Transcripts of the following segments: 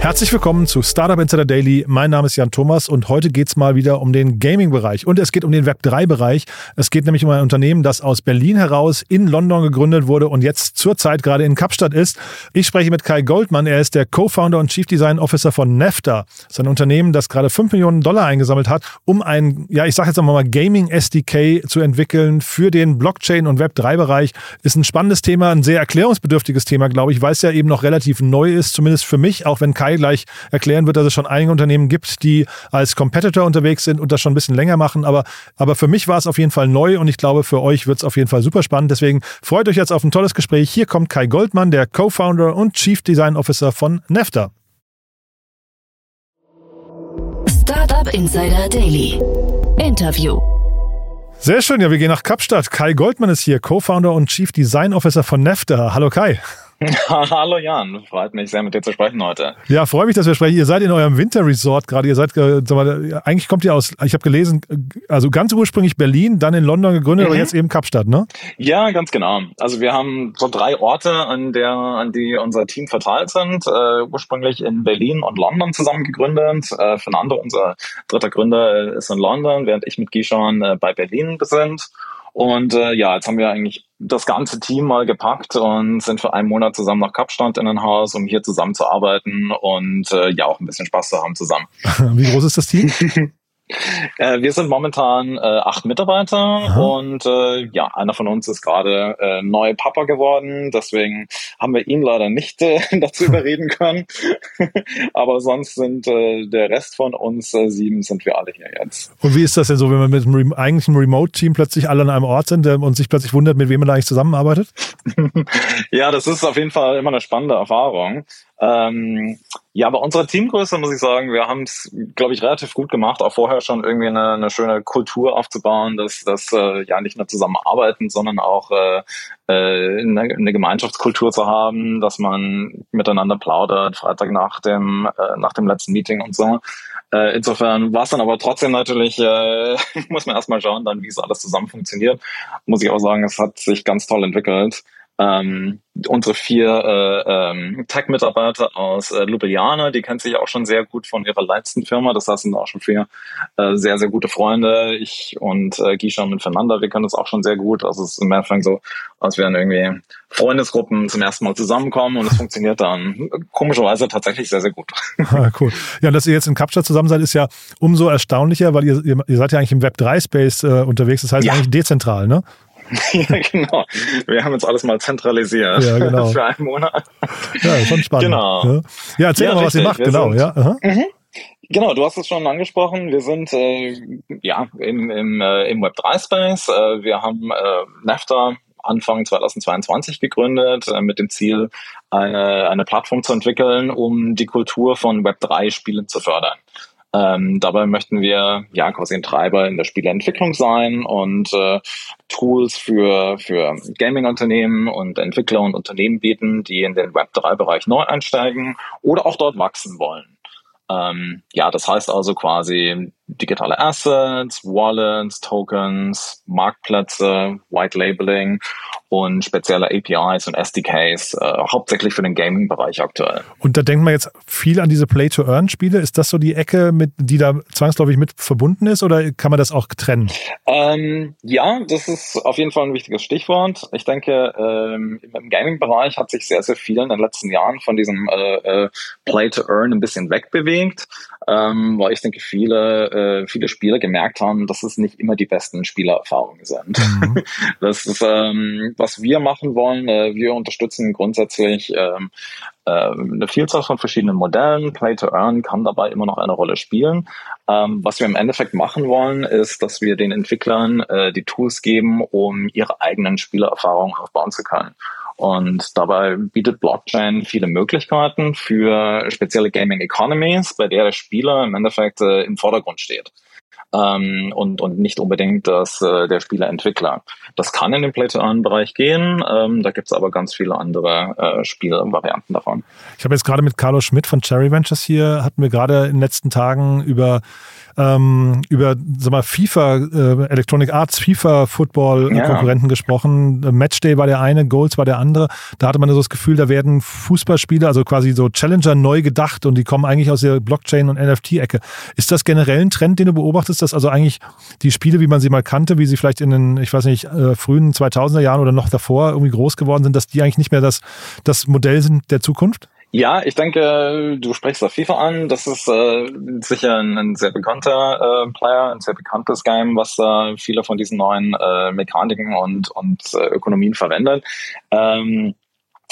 Herzlich willkommen zu Startup Insider Daily. Mein Name ist Jan Thomas und heute geht es mal wieder um den Gaming-Bereich und es geht um den Web3-Bereich. Es geht nämlich um ein Unternehmen, das aus Berlin heraus in London gegründet wurde und jetzt zurzeit gerade in Kapstadt ist. Ich spreche mit Kai Goldmann. Er ist der Co-Founder und Chief Design Officer von Nefta. Das ist ein Unternehmen, das gerade 5 Millionen Dollar eingesammelt hat, um ein, ja, ich sage jetzt mal Gaming SDK zu entwickeln für den Blockchain- und Web3-Bereich. Ist ein spannendes Thema, ein sehr erklärungsbedürftiges Thema, glaube ich, weil es ja eben noch relativ neu ist, zumindest für mich, auch wenn Kai Kai gleich erklären wird, dass es schon einige Unternehmen gibt, die als Competitor unterwegs sind und das schon ein bisschen länger machen. Aber, aber für mich war es auf jeden Fall neu und ich glaube, für euch wird es auf jeden Fall super spannend. Deswegen freut euch jetzt auf ein tolles Gespräch. Hier kommt Kai Goldmann, der Co-Founder und Chief Design Officer von Nefta. Startup Insider Daily. Interview. Sehr schön, ja, wir gehen nach Kapstadt. Kai Goldmann ist hier, Co-Founder und Chief Design Officer von Nefta. Hallo Kai. Hallo Jan, freut mich sehr mit dir zu sprechen heute. Ja, freue mich, dass wir sprechen. Ihr seid in eurem Winterresort gerade. Ihr seid, äh, eigentlich kommt ihr aus, ich habe gelesen, also ganz ursprünglich Berlin, dann in London gegründet, mhm. aber jetzt eben Kapstadt, ne? Ja, ganz genau. Also wir haben so drei Orte, an der, an die unser Team verteilt sind. Äh, ursprünglich in Berlin und London zusammen gegründet. Äh, Fernando, unser dritter Gründer, ist in London, während ich mit Gishon äh, bei Berlin sind. Und äh, ja, jetzt haben wir eigentlich das ganze Team mal gepackt und sind für einen Monat zusammen nach Kapstadt in ein Haus, um hier zusammenzuarbeiten und äh, ja auch ein bisschen Spaß zu haben zusammen. Wie groß ist das Team? Äh, wir sind momentan äh, acht Mitarbeiter Aha. und äh, ja, einer von uns ist gerade äh, neu Papa geworden, deswegen haben wir ihn leider nicht äh, dazu überreden können. Aber sonst sind äh, der Rest von uns äh, sieben sind wir alle hier jetzt. Und wie ist das denn so, wenn man mit einem eigentlichen Remote-Team plötzlich alle an einem Ort sind äh, und sich plötzlich wundert, mit wem man da eigentlich zusammenarbeitet? ja, das ist auf jeden Fall immer eine spannende Erfahrung. Ähm, ja, bei unserer Teamgröße muss ich sagen, wir haben es, glaube ich, relativ gut gemacht, auch vorher schon irgendwie eine, eine schöne Kultur aufzubauen, dass, dass äh, ja nicht nur zusammenarbeiten, sondern auch äh, äh, eine, eine Gemeinschaftskultur zu haben, dass man miteinander plaudert, Freitag nach dem, äh, nach dem letzten Meeting und so. Äh, insofern war es dann aber trotzdem natürlich, äh, muss man erstmal schauen, dann wie es alles zusammen funktioniert. Muss ich auch sagen, es hat sich ganz toll entwickelt. Ähm, unsere vier äh, ähm, Tech-Mitarbeiter aus äh, Ljubljana, die kennt sich auch schon sehr gut von ihrer letzten Firma. Das heißt, sind auch schon vier äh, sehr, sehr gute Freunde. Ich und äh, Gisha und Fernanda, wir kennen uns auch schon sehr gut. Also es ist im Endeffekt so, als wären irgendwie Freundesgruppen zum ersten Mal zusammenkommen und es funktioniert dann komischerweise tatsächlich sehr, sehr gut. Ah, cool. Ja, dass ihr jetzt in Kapstadt zusammen seid, ist ja umso erstaunlicher, weil ihr, ihr seid ja eigentlich im Web3-Space äh, unterwegs. Das heißt ja. eigentlich dezentral, ne? ja, genau. Wir haben jetzt alles mal zentralisiert ja, genau. für einen Monat. Ja, schon spannend. Genau. Ja, ja erzähl ja, mal, was ihr macht. Genau, ja. Mhm. Genau, du hast es schon angesprochen. Wir sind äh, ja im, im, äh, im Web3-Space. Äh, wir haben äh, NAFTA Anfang 2022 gegründet, äh, mit dem Ziel, eine, eine Plattform zu entwickeln, um die Kultur von Web3-Spielen zu fördern. Ähm, dabei möchten wir ja quasi ein Treiber in der Spieleentwicklung sein und äh, Tools für, für Gaming-Unternehmen und Entwickler und Unternehmen bieten, die in den Web3-Bereich neu einsteigen oder auch dort wachsen wollen. Ähm, ja, das heißt also quasi digitale Assets, Wallets, Tokens, Marktplätze, White Labeling und spezielle APIs und SDKs, äh, hauptsächlich für den Gaming-Bereich aktuell. Und da denkt man jetzt viel an diese Play-to-Earn-Spiele. Ist das so die Ecke, mit, die da zwangsläufig mit verbunden ist oder kann man das auch trennen? Ähm, ja, das ist auf jeden Fall ein wichtiges Stichwort. Ich denke, ähm, im Gaming-Bereich hat sich sehr, sehr viel in den letzten Jahren von diesem äh, äh, Play-to-Earn ein bisschen wegbewegt, ähm, weil ich denke, viele äh, viele Spieler gemerkt haben, dass es nicht immer die besten Spielererfahrungen sind. Mhm. Das ist, ähm, was wir machen wollen. Äh, wir unterstützen grundsätzlich ähm, äh, eine Vielzahl von verschiedenen Modellen. Play to Earn kann dabei immer noch eine Rolle spielen. Ähm, was wir im Endeffekt machen wollen, ist, dass wir den Entwicklern äh, die Tools geben, um ihre eigenen Spielererfahrungen aufbauen zu können. Und dabei bietet Blockchain viele Möglichkeiten für spezielle Gaming Economies, bei der der Spieler im Endeffekt äh, im Vordergrund steht. Ähm, und, und nicht unbedingt das, äh, der Spieleentwickler. Das kann in den Play-to-Earn-Bereich gehen, ähm, da gibt's aber ganz viele andere äh, Spielvarianten davon. Ich habe jetzt gerade mit Carlo Schmidt von Cherry Ventures hier, hatten wir gerade in den letzten Tagen über ähm, über sag mal, FIFA, äh, Electronic Arts, FIFA Football ja. Konkurrenten gesprochen. Äh, Matchday war der eine, Goals war der andere. Da hatte man so das Gefühl, da werden Fußballspiele, also quasi so Challenger neu gedacht und die kommen eigentlich aus der Blockchain- und NFT-Ecke. Ist das generell ein Trend, den du beobachtest, dass also eigentlich die Spiele, wie man sie mal kannte, wie sie vielleicht in den, ich weiß nicht, äh, frühen 2000er Jahren oder noch davor irgendwie groß geworden sind, dass die eigentlich nicht mehr das, das Modell sind der Zukunft? Ja, ich denke, du sprichst auf FIFA an. Das ist äh, sicher ein, ein, sehr bekannter äh, Player, ein sehr bekanntes Game, was äh, viele von diesen neuen äh, Mechaniken und, und äh, Ökonomien verwendet. Ähm,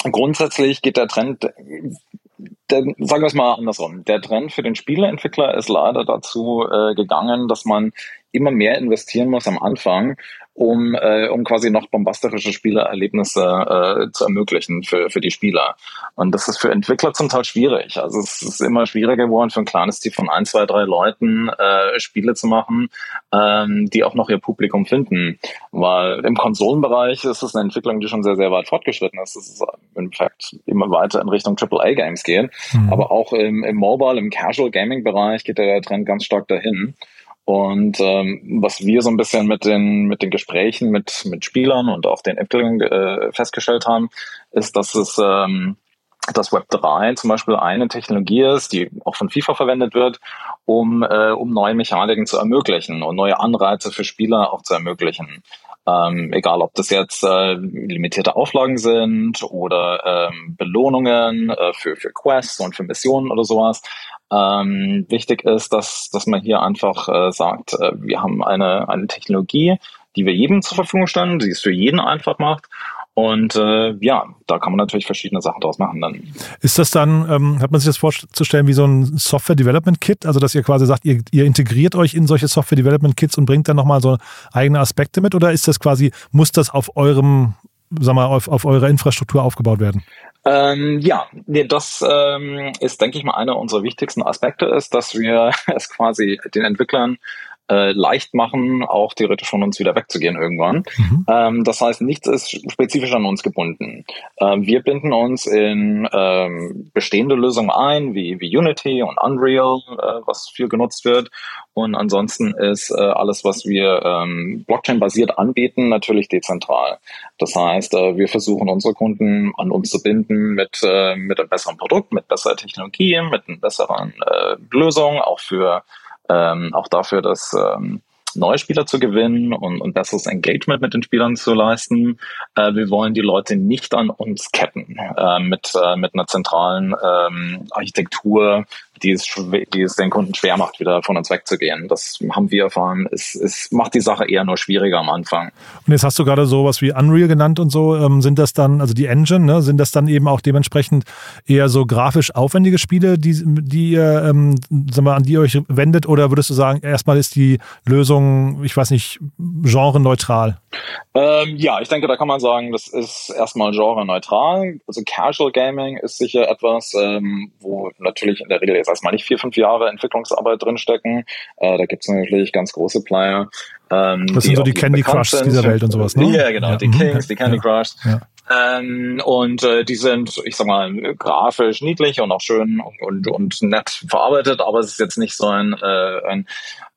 grundsätzlich geht der Trend, der, sagen wir es mal andersrum, der Trend für den Spieleentwickler ist leider dazu äh, gegangen, dass man immer mehr investieren muss am Anfang, um, äh, um quasi noch bombastische Spielererlebnisse äh, zu ermöglichen für, für die Spieler. Und das ist für Entwickler zum Teil schwierig. Also es ist immer schwieriger geworden für ein kleines Team von ein, zwei, drei Leuten äh, Spiele zu machen, ähm, die auch noch ihr Publikum finden. Weil im Konsolenbereich ist es eine Entwicklung, die schon sehr, sehr weit fortgeschritten ist. Es ist im Fact immer weiter in Richtung AAA-Games gehen. Mhm. Aber auch im, im Mobile, im Casual Gaming-Bereich geht der Trend ganz stark dahin. Und ähm, was wir so ein bisschen mit den, mit den Gesprächen mit, mit Spielern und auch den Entwicklern äh, festgestellt haben, ist, dass es ähm, dass Web 3 zum Beispiel eine Technologie ist, die auch von FIFA verwendet wird, um, äh, um neue Mechaniken zu ermöglichen und neue Anreize für Spieler auch zu ermöglichen. Ähm, egal, ob das jetzt äh, limitierte Auflagen sind oder ähm, Belohnungen äh, für, für Quests und für Missionen oder sowas. Ähm, wichtig ist, dass, dass man hier einfach äh, sagt, äh, wir haben eine, eine Technologie, die wir jedem zur Verfügung stellen, die es für jeden einfach macht. Und äh, ja, da kann man natürlich verschiedene Sachen draus machen dann. Ist das dann, ähm, hat man sich das vorzustellen wie so ein Software Development Kit? Also dass ihr quasi sagt, ihr, ihr integriert euch in solche Software Development Kits und bringt dann nochmal so eigene Aspekte mit? Oder ist das quasi, muss das auf eurem, sag mal, auf, auf eurer Infrastruktur aufgebaut werden? Ähm, ja, das ähm, ist, denke ich mal, einer unserer wichtigsten Aspekte ist, dass wir es quasi den Entwicklern äh, leicht machen, auch theoretisch von uns wieder wegzugehen irgendwann. Mhm. Ähm, das heißt, nichts ist spezifisch an uns gebunden. Ähm, wir binden uns in ähm, bestehende Lösungen ein, wie, wie Unity und Unreal, äh, was viel genutzt wird. Und ansonsten ist äh, alles, was wir ähm, Blockchain-basiert anbieten, natürlich dezentral. Das heißt, äh, wir versuchen unsere Kunden an uns zu binden mit, äh, mit einem besseren Produkt, mit besserer Technologie, mit einer besseren äh, Lösung, auch für ähm, auch dafür, dass ähm, neue Spieler zu gewinnen und, und besseres Engagement mit den Spielern zu leisten. Äh, wir wollen die Leute nicht an uns ketten äh, mit, äh, mit einer zentralen ähm, Architektur, die es, die es den Kunden schwer macht, wieder von uns wegzugehen. Das haben wir erfahren. Es, es macht die Sache eher nur schwieriger am Anfang. Und jetzt hast du gerade sowas wie Unreal genannt und so. Ähm, sind das dann, also die Engine, ne, sind das dann eben auch dementsprechend eher so grafisch aufwendige Spiele, die, die ähm, sag mal, an die ihr euch wendet? Oder würdest du sagen, erstmal ist die Lösung, ich weiß nicht, genreneutral? Ähm, ja, ich denke, da kann man sagen, das ist erstmal genreneutral. Also Casual Gaming ist sicher etwas, ähm, wo natürlich in der Regel jetzt erstmal nicht vier, fünf Jahre Entwicklungsarbeit drinstecken. Äh, da gibt es natürlich ganz große Player. Ähm, das sind so die Candy Crush dieser Welt und sowas, ne? Ja, genau, ja. die Kings, die Candy Crush. Ja. Ähm, und äh, die sind, ich sag mal, grafisch niedlich und auch schön und, und nett verarbeitet, aber es ist jetzt nicht so ein, äh, ein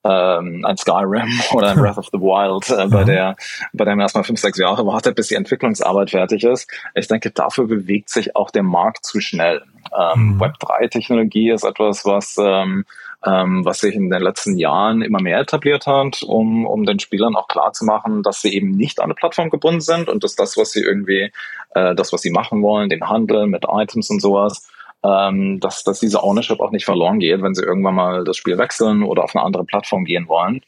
ähm, ein Skyrim oder ein Breath of the Wild, äh, bei der bei dem erstmal fünf, sechs Jahre wartet, bis die Entwicklungsarbeit fertig ist. Ich denke, dafür bewegt sich auch der Markt zu schnell. Ähm, mhm. Web3-Technologie ist etwas, was ähm, ähm, was sich in den letzten Jahren immer mehr etabliert hat, um, um den Spielern auch klar zu machen, dass sie eben nicht an eine Plattform gebunden sind und dass das, was sie irgendwie, äh, das, was sie machen wollen, den Handel mit Items und sowas, ähm, dass, dass diese Ownership auch nicht verloren geht, wenn sie irgendwann mal das Spiel wechseln oder auf eine andere Plattform gehen wollen.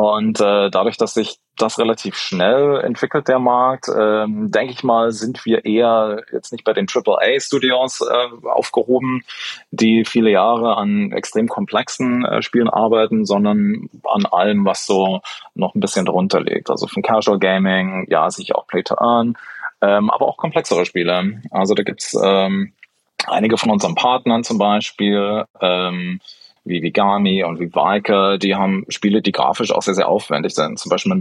Und äh, dadurch, dass sich das relativ schnell entwickelt, der Markt, ähm, denke ich mal, sind wir eher jetzt nicht bei den AAA-Studios äh, aufgehoben, die viele Jahre an extrem komplexen äh, Spielen arbeiten, sondern an allem, was so noch ein bisschen drunter liegt. Also von Casual Gaming, ja, sicher auch Play to Earn, ähm, aber auch komplexere Spiele. Also da gibt's ähm, einige von unseren Partnern zum Beispiel, ähm, wie Vigami und wie Viker, die haben Spiele, die grafisch auch sehr, sehr aufwendig sind. Zum Beispiel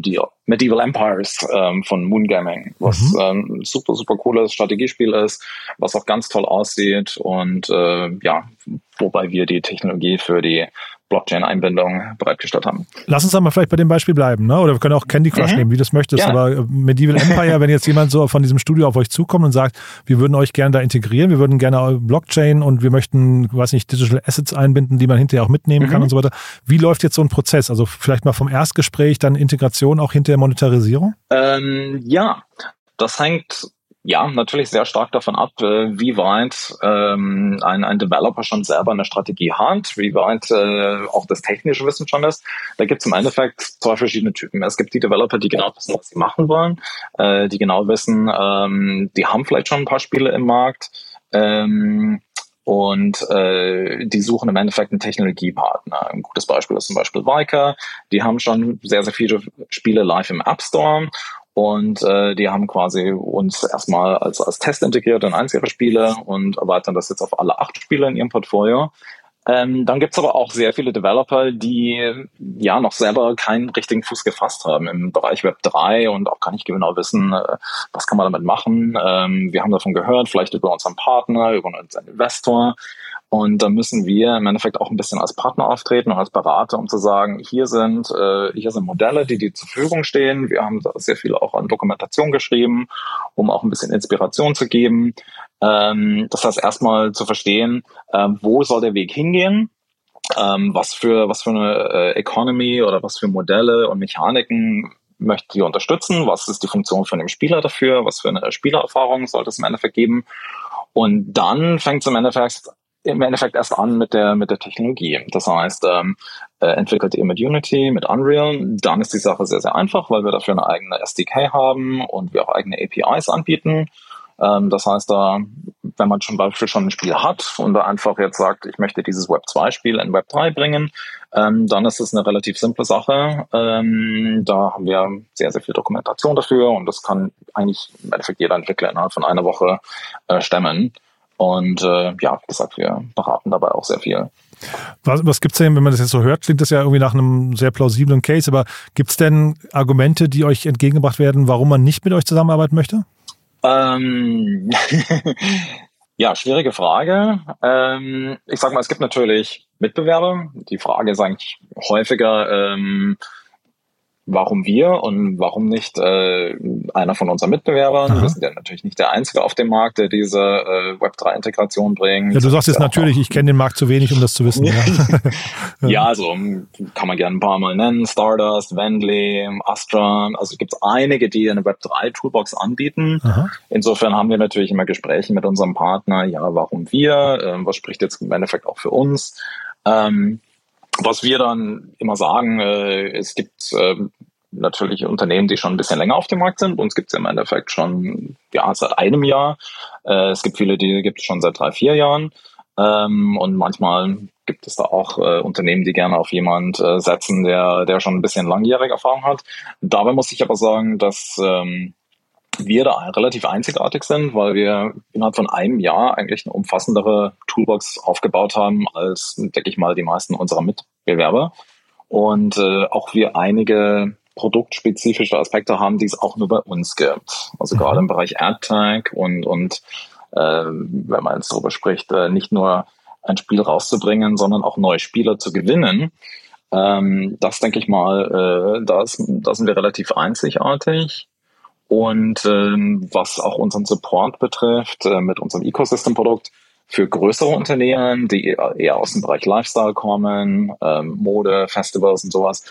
Medieval Empires ähm, von Moon Gaming, was mhm. ähm, super, super cooles Strategiespiel ist, was auch ganz toll aussieht und äh, ja, wobei wir die Technologie für die Blockchain-Einbindung bereitgestellt haben. Lass uns aber vielleicht bei dem Beispiel bleiben, ne? oder wir können auch Candy Crush mhm. nehmen, wie du das möchtest. Ja. Aber Medieval Empire, wenn jetzt jemand so von diesem Studio auf euch zukommt und sagt, wir würden euch gerne da integrieren, wir würden gerne Blockchain und wir möchten, weiß nicht, Digital Assets einbinden, die man hinterher auch mitnehmen mhm. kann und so weiter. Wie läuft jetzt so ein Prozess? Also vielleicht mal vom Erstgespräch, dann Integration, auch hinterher Monetarisierung? Ähm, ja, das hängt ja, natürlich sehr stark davon ab, äh, wie weit ähm, ein, ein Developer schon selber eine Strategie hat, wie weit äh, auch das technische Wissen schon ist. Da gibt es im Endeffekt zwei verschiedene Typen. Es gibt die Developer, die genau wissen, was sie machen wollen, äh, die genau wissen, ähm, die haben vielleicht schon ein paar Spiele im Markt. Ähm, und äh, die suchen im Endeffekt einen Technologiepartner. Ein gutes Beispiel ist zum Beispiel Viker. Die haben schon sehr, sehr viele Spiele live im App Store und äh, die haben quasi uns erstmal als, als Test integriert in eins ihrer Spiele und erweitern das jetzt auf alle acht Spiele in ihrem Portfolio. Ähm, dann gibt's aber auch sehr viele Developer, die ja noch selber keinen richtigen Fuß gefasst haben im Bereich Web 3 und auch gar nicht genau wissen, äh, was kann man damit machen. Ähm, wir haben davon gehört, vielleicht über unseren Partner, über unseren Investor. Und da müssen wir im Endeffekt auch ein bisschen als Partner auftreten und als Berater, um zu sagen, hier sind, äh, hier sind Modelle, die dir zur Verfügung stehen. Wir haben da sehr viel auch an Dokumentation geschrieben, um auch ein bisschen Inspiration zu geben. Ähm, das heißt, erstmal zu verstehen, äh, wo soll der Weg hingehen? Ähm, was für, was für eine äh, Economy oder was für Modelle und Mechaniken möchte ihr unterstützen? Was ist die Funktion von dem Spieler dafür? Was für eine Spielererfahrung sollte es im Endeffekt geben? Und dann fängt es im Endeffekt im Endeffekt erst an mit der, mit der Technologie. Das heißt, ähm, äh, entwickelt ihr mit Unity, mit Unreal, dann ist die Sache sehr, sehr einfach, weil wir dafür eine eigene SDK haben und wir auch eigene APIs anbieten. Ähm, das heißt, da, wenn man zum Beispiel schon ein Spiel hat und da einfach jetzt sagt, ich möchte dieses Web 2 Spiel in Web 3 bringen, ähm, dann ist es eine relativ simple Sache. Ähm, da haben wir sehr, sehr viel Dokumentation dafür und das kann eigentlich im Endeffekt jeder Entwickler innerhalb von einer Woche äh, stemmen. Und äh, ja, wie gesagt, wir beraten dabei auch sehr viel. Was, was gibt es denn, wenn man das jetzt so hört, klingt das ja irgendwie nach einem sehr plausiblen Case, aber gibt es denn Argumente, die euch entgegengebracht werden, warum man nicht mit euch zusammenarbeiten möchte? Ähm, ja, schwierige Frage. Ähm, ich sag mal, es gibt natürlich Mitbewerber. Die Frage ist eigentlich häufiger, ähm, warum wir und warum nicht äh, einer von unseren Mitbewerbern. Aha. Wir sind ja natürlich nicht der Einzige auf dem Markt, der diese äh, Web3-Integration bringt. Ja, du sagst jetzt natürlich, ich kenne den Markt zu wenig, um das zu wissen. ja. ja, also kann man gerne ein paar Mal nennen. Stardust, Wendley, Astra. Also gibt es einige, die eine Web3-Toolbox anbieten. Aha. Insofern haben wir natürlich immer Gespräche mit unserem Partner. Ja, warum wir? Äh, was spricht jetzt im Endeffekt auch für uns? Ähm, was wir dann immer sagen, äh, es gibt äh, natürlich Unternehmen, die schon ein bisschen länger auf dem Markt sind. Uns gibt es im Endeffekt schon ja, seit einem Jahr. Äh, es gibt viele, die gibt es schon seit drei, vier Jahren. Ähm, und manchmal gibt es da auch äh, Unternehmen, die gerne auf jemand äh, setzen, der, der schon ein bisschen langjährige Erfahrung hat. Dabei muss ich aber sagen, dass ähm, wir da relativ einzigartig sind, weil wir innerhalb von einem Jahr eigentlich eine umfassendere Toolbox aufgebaut haben als, denke ich mal, die meisten unserer Mitbewerber. Und äh, auch wir einige produktspezifische Aspekte haben, die es auch nur bei uns gibt. Also mhm. gerade im Bereich AdTag und, und äh, wenn man jetzt darüber spricht, äh, nicht nur ein Spiel rauszubringen, sondern auch neue Spieler zu gewinnen. Ähm, das denke ich mal, äh, da, da sind wir relativ einzigartig. Und ähm, was auch unseren Support betrifft, äh, mit unserem Ecosystem-Produkt für größere Unternehmen, die eher aus dem Bereich Lifestyle kommen, ähm, Mode, Festivals und sowas,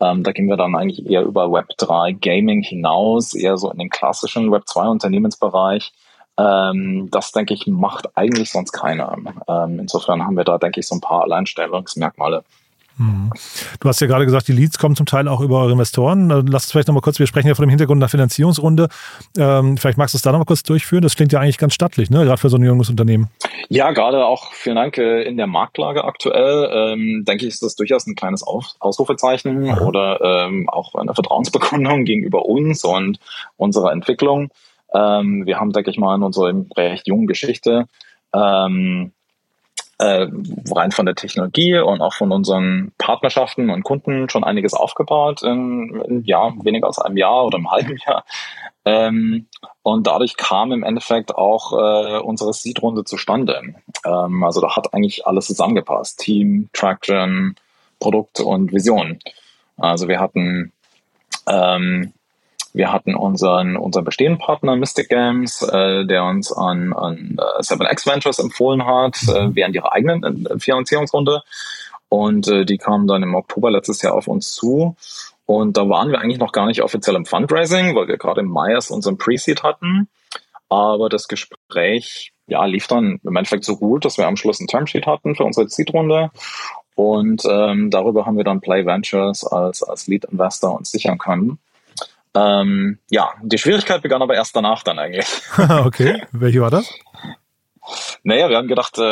ähm, da gehen wir dann eigentlich eher über Web3 Gaming hinaus, eher so in den klassischen Web2 Unternehmensbereich. Ähm, das, denke ich, macht eigentlich sonst keiner. Ähm, insofern haben wir da, denke ich, so ein paar Alleinstellungsmerkmale. Mhm. Du hast ja gerade gesagt, die Leads kommen zum Teil auch über eure Investoren. Lass uns vielleicht nochmal kurz, wir sprechen ja von dem Hintergrund einer Finanzierungsrunde. Ähm, vielleicht magst du es da nochmal kurz durchführen. Das klingt ja eigentlich ganz stattlich, ne? gerade für so ein junges Unternehmen. Ja, gerade auch, vielen Dank, äh, in der Marktlage aktuell, ähm, denke ich, ist das durchaus ein kleines Ausrufezeichen Aha. oder ähm, auch eine Vertrauensbekundung gegenüber uns und unserer Entwicklung. Ähm, wir haben, denke ich mal, in unserer recht jungen Geschichte ähm, äh, rein von der Technologie und auch von unseren Partnerschaften und Kunden schon einiges aufgebaut in, in ja, weniger als einem Jahr oder einem halben Jahr. Ähm, und dadurch kam im Endeffekt auch äh, unsere Seed-Runde zustande. Ähm, also da hat eigentlich alles zusammengepasst. Team, Traction, Produkt und Vision. Also wir hatten ähm, wir hatten unseren, unseren bestehenden Partner Mystic Games, äh, der uns an, an äh, 7X Ventures empfohlen hat, äh, während ihrer eigenen äh, Finanzierungsrunde. Und äh, die kamen dann im Oktober letztes Jahr auf uns zu. Und da waren wir eigentlich noch gar nicht offiziell im Fundraising, weil wir gerade im Mai erst unseren Pre-Seed hatten. Aber das Gespräch ja, lief dann im Endeffekt so gut, dass wir am Schluss ein Termsheet hatten für unsere Seed-Runde. Und ähm, darüber haben wir dann Play Ventures als, als Lead-Investor uns sichern können. Ähm, ja, die Schwierigkeit begann aber erst danach dann eigentlich. okay, welche war das? Naja, wir haben gedacht, äh,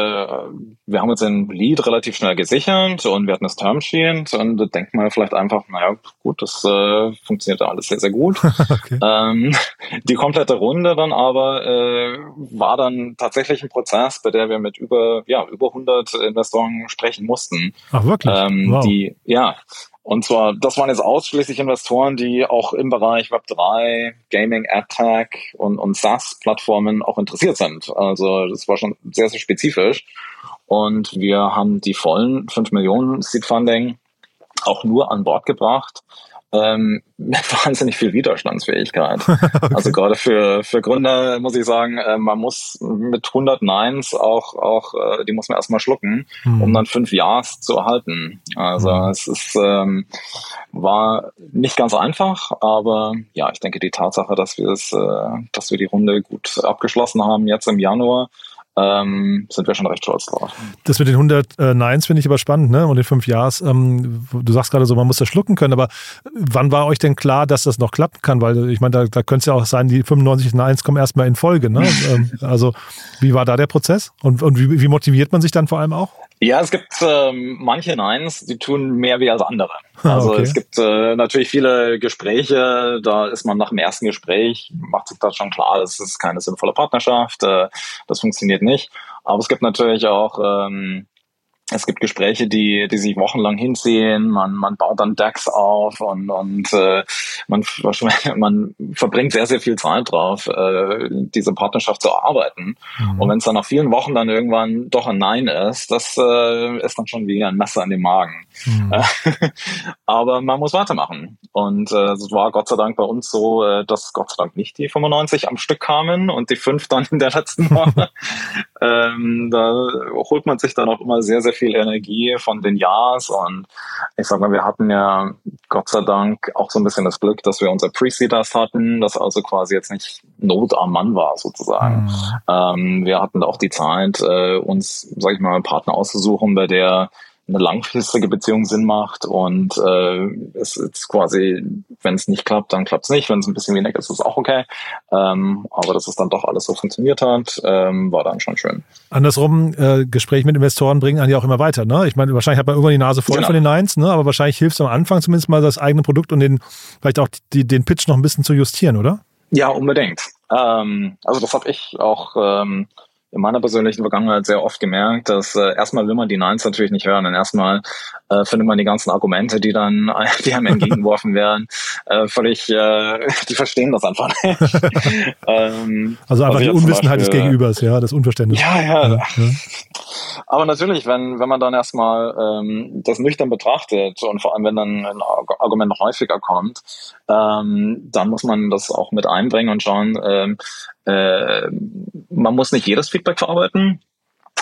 wir haben uns den Lead relativ schnell gesichert und wir hatten das Termsheet und da denkt man vielleicht einfach, naja, gut, das äh, funktioniert alles sehr, sehr gut. okay. ähm, die komplette Runde dann aber äh, war dann tatsächlich ein Prozess, bei der wir mit über, ja, über 100 Investoren sprechen mussten. Ach, wirklich? Ähm, wow. Die, ja, und zwar, das waren jetzt ausschließlich Investoren, die auch im Bereich Web3, Gaming, AdTech und, und SaaS-Plattformen auch interessiert sind. Also das war schon sehr, sehr spezifisch. Und wir haben die vollen 5 Millionen Seed Funding auch nur an Bord gebracht, ähm, mit wahnsinnig viel Widerstandsfähigkeit. okay. Also gerade für, für Gründer muss ich sagen, äh, man muss mit 100 Nines auch, auch äh, die muss man erstmal schlucken, mhm. um dann fünf Ja's zu erhalten. Also mhm. es ist, ähm, war nicht ganz einfach, aber ja, ich denke die Tatsache, dass wir es, äh, dass wir die Runde gut abgeschlossen haben jetzt im Januar, ähm, sind wir schon recht stolz drauf. Das mit den 100 äh, Nines finde ich aber spannend, ne? Und den fünf Jahres. Ähm, du sagst gerade so, man muss das schlucken können, aber wann war euch denn klar, dass das noch klappen kann? Weil ich meine, da, da könnte es ja auch sein, die 95 Nines kommen erstmal in Folge. Ne? ähm, also, wie war da der Prozess? Und, und wie, wie motiviert man sich dann vor allem auch? Ja, es gibt ähm, manche Nines, die tun mehr wie als andere. Ah, also okay. es gibt äh, natürlich viele Gespräche, da ist man nach dem ersten Gespräch, macht sich das schon klar, das ist keine sinnvolle Partnerschaft, äh, das funktioniert nicht. Aber es gibt natürlich auch ähm, es gibt Gespräche, die, die sich wochenlang hinziehen, man, man baut dann Decks auf und, und äh, man, man verbringt sehr, sehr viel Zeit drauf, äh, diese Partnerschaft zu erarbeiten. Mhm. Und wenn es dann nach vielen Wochen dann irgendwann doch ein Nein ist, das äh, ist dann schon wie ein Messer in den Magen. Mhm. Aber man muss weitermachen. Und äh, es war Gott sei Dank bei uns so, äh, dass Gott sei Dank nicht die 95 am Stück kamen und die fünf dann in der letzten Woche. ähm, da holt man sich dann auch immer sehr, sehr viel viel Energie von den Ja's und ich sag mal, wir hatten ja Gott sei Dank auch so ein bisschen das Glück, dass wir unser Pre-Seeders hatten, das also quasi jetzt nicht Not am Mann war sozusagen. Mhm. Ähm, wir hatten auch die Zeit, äh, uns, sag ich mal, einen Partner auszusuchen, bei der eine langfristige Beziehung Sinn macht und äh, es ist quasi, wenn es nicht klappt, dann klappt es nicht. Wenn es ein bisschen weniger ist, ist es auch okay. Ähm, aber dass es dann doch alles so funktioniert hat, ähm, war dann schon schön. Andersrum, äh, Gespräche mit Investoren bringen einen ja auch immer weiter. Ne? Ich meine, wahrscheinlich hat man irgendwann die Nase voll genau. von den Nines, ne? aber wahrscheinlich hilft es am Anfang zumindest mal das eigene Produkt und den vielleicht auch die, den Pitch noch ein bisschen zu justieren, oder? Ja, unbedingt. Ähm, also das habe ich auch ähm, in meiner persönlichen Vergangenheit sehr oft gemerkt, dass äh, erstmal will man die Nines natürlich nicht hören. Und erstmal äh, findet man die ganzen Argumente, die dann die einem entgegengeworfen werden, äh, völlig, äh, die verstehen das einfach nicht. ähm, also einfach die Unwissenheit des Gegenübers, ja, das Unverständnis. Ja, ja. ja. ja. Aber natürlich, wenn, wenn man dann erstmal ähm, das nüchtern betrachtet und vor allem, wenn dann ein Argument häufiger kommt, ähm, dann muss man das auch mit einbringen und schauen, ähm, äh, man muss nicht jedes Feedback verarbeiten.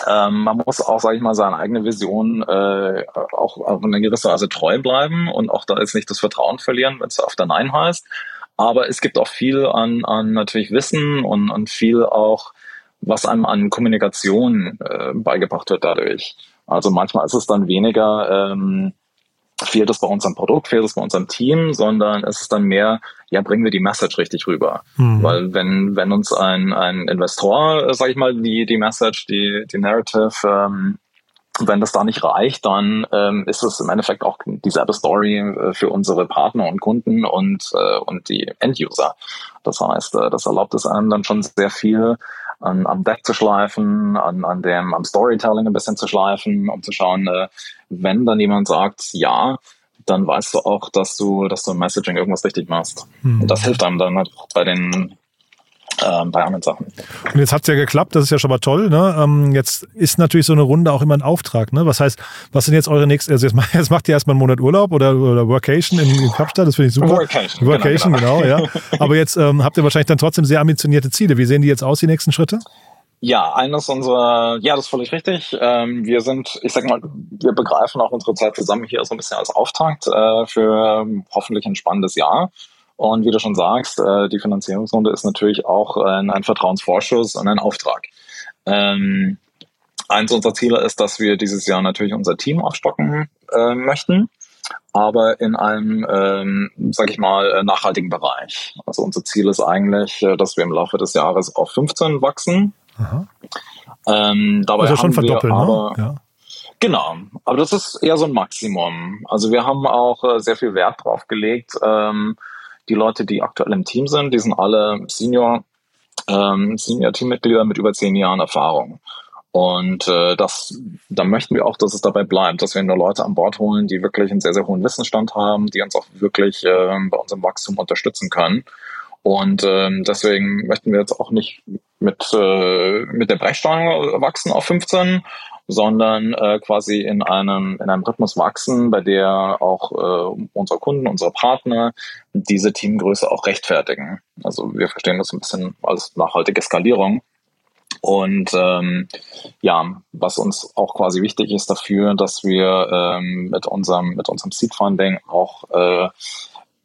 Ähm, man muss auch, sage ich mal, seine eigene Vision äh, auch auf eine gewisse Weise treu bleiben und auch da jetzt nicht das Vertrauen verlieren, wenn es auf der Nein heißt. Aber es gibt auch viel an, an natürlich Wissen und, und viel auch, was einem an Kommunikation äh, beigebracht wird dadurch. Also manchmal ist es dann weniger ähm, fehlt es bei unserem Produkt, fehlt es bei unserem Team, sondern es ist dann mehr, ja, bringen wir die Message richtig rüber. Mhm. Weil wenn, wenn uns ein, ein Investor, sag ich mal, die, die Message, die, die Narrative ähm, wenn das da nicht reicht, dann ähm, ist es im Endeffekt auch dieselbe Story äh, für unsere Partner und Kunden und, äh, und die End-User. Das heißt, äh, das erlaubt es einem dann schon sehr viel an, am Deck zu schleifen, an, an dem, am Storytelling ein bisschen zu schleifen, um zu schauen, äh, wenn dann jemand sagt, ja, dann weißt du auch, dass du, dass du im Messaging irgendwas richtig machst. Hm. Und das hilft einem dann halt bei den ähm, bei anderen Sachen. Und jetzt hat es ja geklappt, das ist ja schon mal toll. Ne? Ähm, jetzt ist natürlich so eine Runde auch immer ein Auftrag. Ne? Was heißt, was sind jetzt eure nächsten, also jetzt, jetzt macht ihr erstmal einen Monat Urlaub oder, oder Workation in, in Kapstadt, das finde ich super. Workation, Workation genau, genau. genau, ja. Aber jetzt ähm, habt ihr wahrscheinlich dann trotzdem sehr ambitionierte Ziele. Wie sehen die jetzt aus, die nächsten Schritte? Ja, eines unserer, ja, das ist völlig richtig. Ähm, wir sind, ich sag mal, wir begreifen auch unsere Zeit zusammen hier so ein bisschen als Auftakt äh, für ähm, hoffentlich ein spannendes Jahr. Und wie du schon sagst, äh, die Finanzierungsrunde ist natürlich auch äh, ein Vertrauensvorschuss und ein Auftrag. Ähm, eins unserer Ziele ist, dass wir dieses Jahr natürlich unser Team aufstocken äh, möchten, aber in einem, ähm, sag ich mal, äh, nachhaltigen Bereich. Also unser Ziel ist eigentlich, äh, dass wir im Laufe des Jahres auf 15 wachsen. Ähm, dabei also schon verdoppeln, ne? aber, ne? Ja. Genau, aber das ist eher so ein Maximum. Also wir haben auch äh, sehr viel Wert drauf gelegt, ähm, die Leute, die aktuell im Team sind, die sind alle Senior, ähm, Senior-Teammitglieder mit über zehn Jahren Erfahrung. Und äh, das, da möchten wir auch, dass es dabei bleibt, dass wir nur Leute an Bord holen, die wirklich einen sehr, sehr hohen Wissensstand haben, die uns auch wirklich äh, bei unserem Wachstum unterstützen können. Und ähm, deswegen möchten wir jetzt auch nicht mit, äh, mit der Brechstange wachsen auf 15, sondern äh, quasi in einem, in einem Rhythmus wachsen, bei der auch äh, unsere Kunden, unsere Partner diese Teamgröße auch rechtfertigen. Also wir verstehen das ein bisschen als nachhaltige Skalierung. Und ähm, ja, was uns auch quasi wichtig ist dafür, dass wir ähm, mit unserem mit unserem Seed Funding auch äh,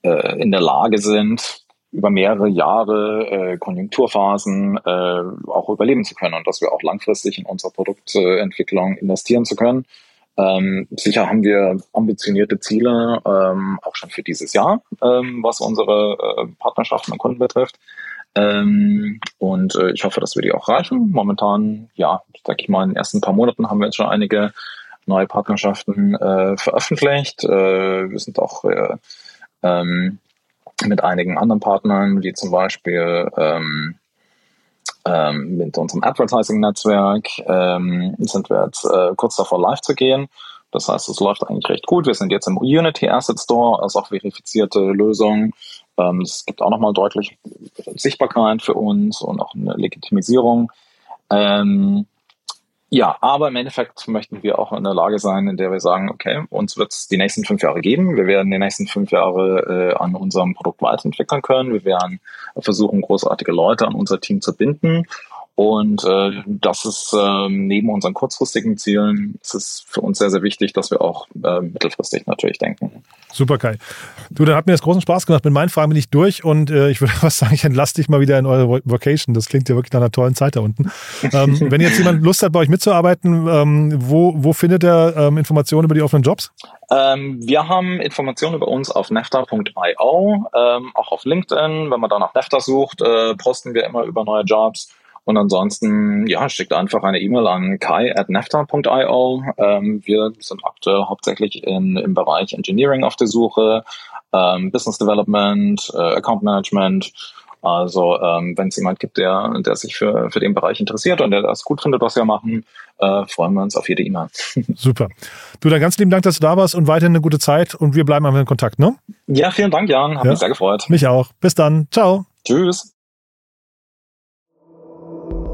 äh, in der Lage sind, über mehrere Jahre äh, Konjunkturphasen äh, auch überleben zu können und dass wir auch langfristig in unsere Produktentwicklung investieren zu können. Ähm, sicher haben wir ambitionierte Ziele, ähm, auch schon für dieses Jahr, ähm, was unsere äh, Partnerschaften und Kunden betrifft. Ähm, und äh, ich hoffe, dass wir die auch reichen. Momentan, ja, sag ich mal, in den ersten paar Monaten haben wir jetzt schon einige neue Partnerschaften äh, veröffentlicht. Äh, wir sind auch äh, ähm, mit einigen anderen Partnern, wie zum Beispiel ähm, ähm, mit unserem Advertising-Netzwerk ähm, sind wir jetzt äh, kurz davor live zu gehen. Das heißt, es läuft eigentlich recht gut. Wir sind jetzt im Unity Asset Store, also auch verifizierte Lösung. Ähm, es gibt auch nochmal deutlich Sichtbarkeit für uns und auch eine Legitimisierung. Ähm, ja, aber im Endeffekt möchten wir auch in der Lage sein, in der wir sagen, okay, uns wird es die nächsten fünf Jahre geben. Wir werden die nächsten fünf Jahre äh, an unserem Produkt weiterentwickeln können. Wir werden versuchen, großartige Leute an unser Team zu binden und äh, das ist äh, neben unseren kurzfristigen Zielen, ist es für uns sehr, sehr wichtig, dass wir auch äh, mittelfristig natürlich denken. Super, Kai. Du, dann hat mir das großen Spaß gemacht. Mit meinen Fragen bin ich durch und äh, ich würde was sagen, ich entlasse dich mal wieder in eure Vocation. Das klingt ja wirklich nach einer tollen Zeit da unten. Ähm, wenn jetzt jemand Lust hat, bei euch mitzuarbeiten, ähm, wo, wo findet er ähm, Informationen über die offenen Jobs? Ähm, wir haben Informationen über uns auf nefta.io, ähm, auch auf LinkedIn. Wenn man da nach Nefta sucht, äh, posten wir immer über neue Jobs. Und ansonsten, ja, schickt einfach eine E-Mail an kai.nefta.io. Ähm, wir sind aktuell hauptsächlich in, im Bereich Engineering auf der Suche, ähm, Business Development, äh, Account Management. Also ähm, wenn es jemand gibt, der, der sich für, für den Bereich interessiert und der das gut findet, was wir machen, äh, freuen wir uns auf jede E-Mail. Super. Du, dann ganz lieben Dank, dass du da warst und weiterhin eine gute Zeit und wir bleiben einfach in Kontakt, ne? Ja, vielen Dank, Jan. Hat ja. mich sehr gefreut. Mich auch. Bis dann. Ciao. Tschüss.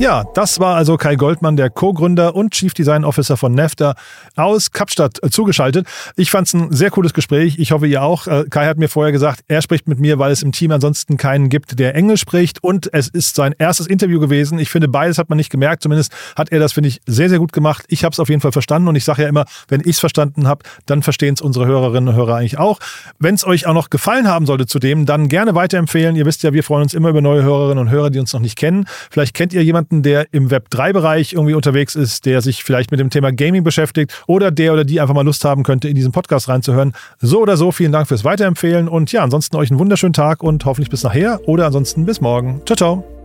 Ja, das war also Kai Goldmann, der Co-Gründer und Chief Design Officer von Nefta aus Kapstadt äh, zugeschaltet. Ich fand es ein sehr cooles Gespräch. Ich hoffe, ihr auch. Äh, Kai hat mir vorher gesagt, er spricht mit mir, weil es im Team ansonsten keinen gibt, der Englisch spricht. Und es ist sein erstes Interview gewesen. Ich finde, beides hat man nicht gemerkt. Zumindest hat er das, finde ich, sehr, sehr gut gemacht. Ich habe es auf jeden Fall verstanden. Und ich sage ja immer, wenn ich es verstanden habe, dann verstehen es unsere Hörerinnen und Hörer eigentlich auch. Wenn es euch auch noch gefallen haben sollte zudem, dann gerne weiterempfehlen. Ihr wisst ja, wir freuen uns immer über neue Hörerinnen und Hörer, die uns noch nicht kennen. Vielleicht kennt ihr jemanden, jemanden, der im Web 3-Bereich irgendwie unterwegs ist, der sich vielleicht mit dem Thema Gaming beschäftigt oder der oder die einfach mal Lust haben könnte, in diesen Podcast reinzuhören. So oder so, vielen Dank fürs Weiterempfehlen und ja, ansonsten euch einen wunderschönen Tag und hoffentlich bis nachher oder ansonsten bis morgen. Ciao, ciao.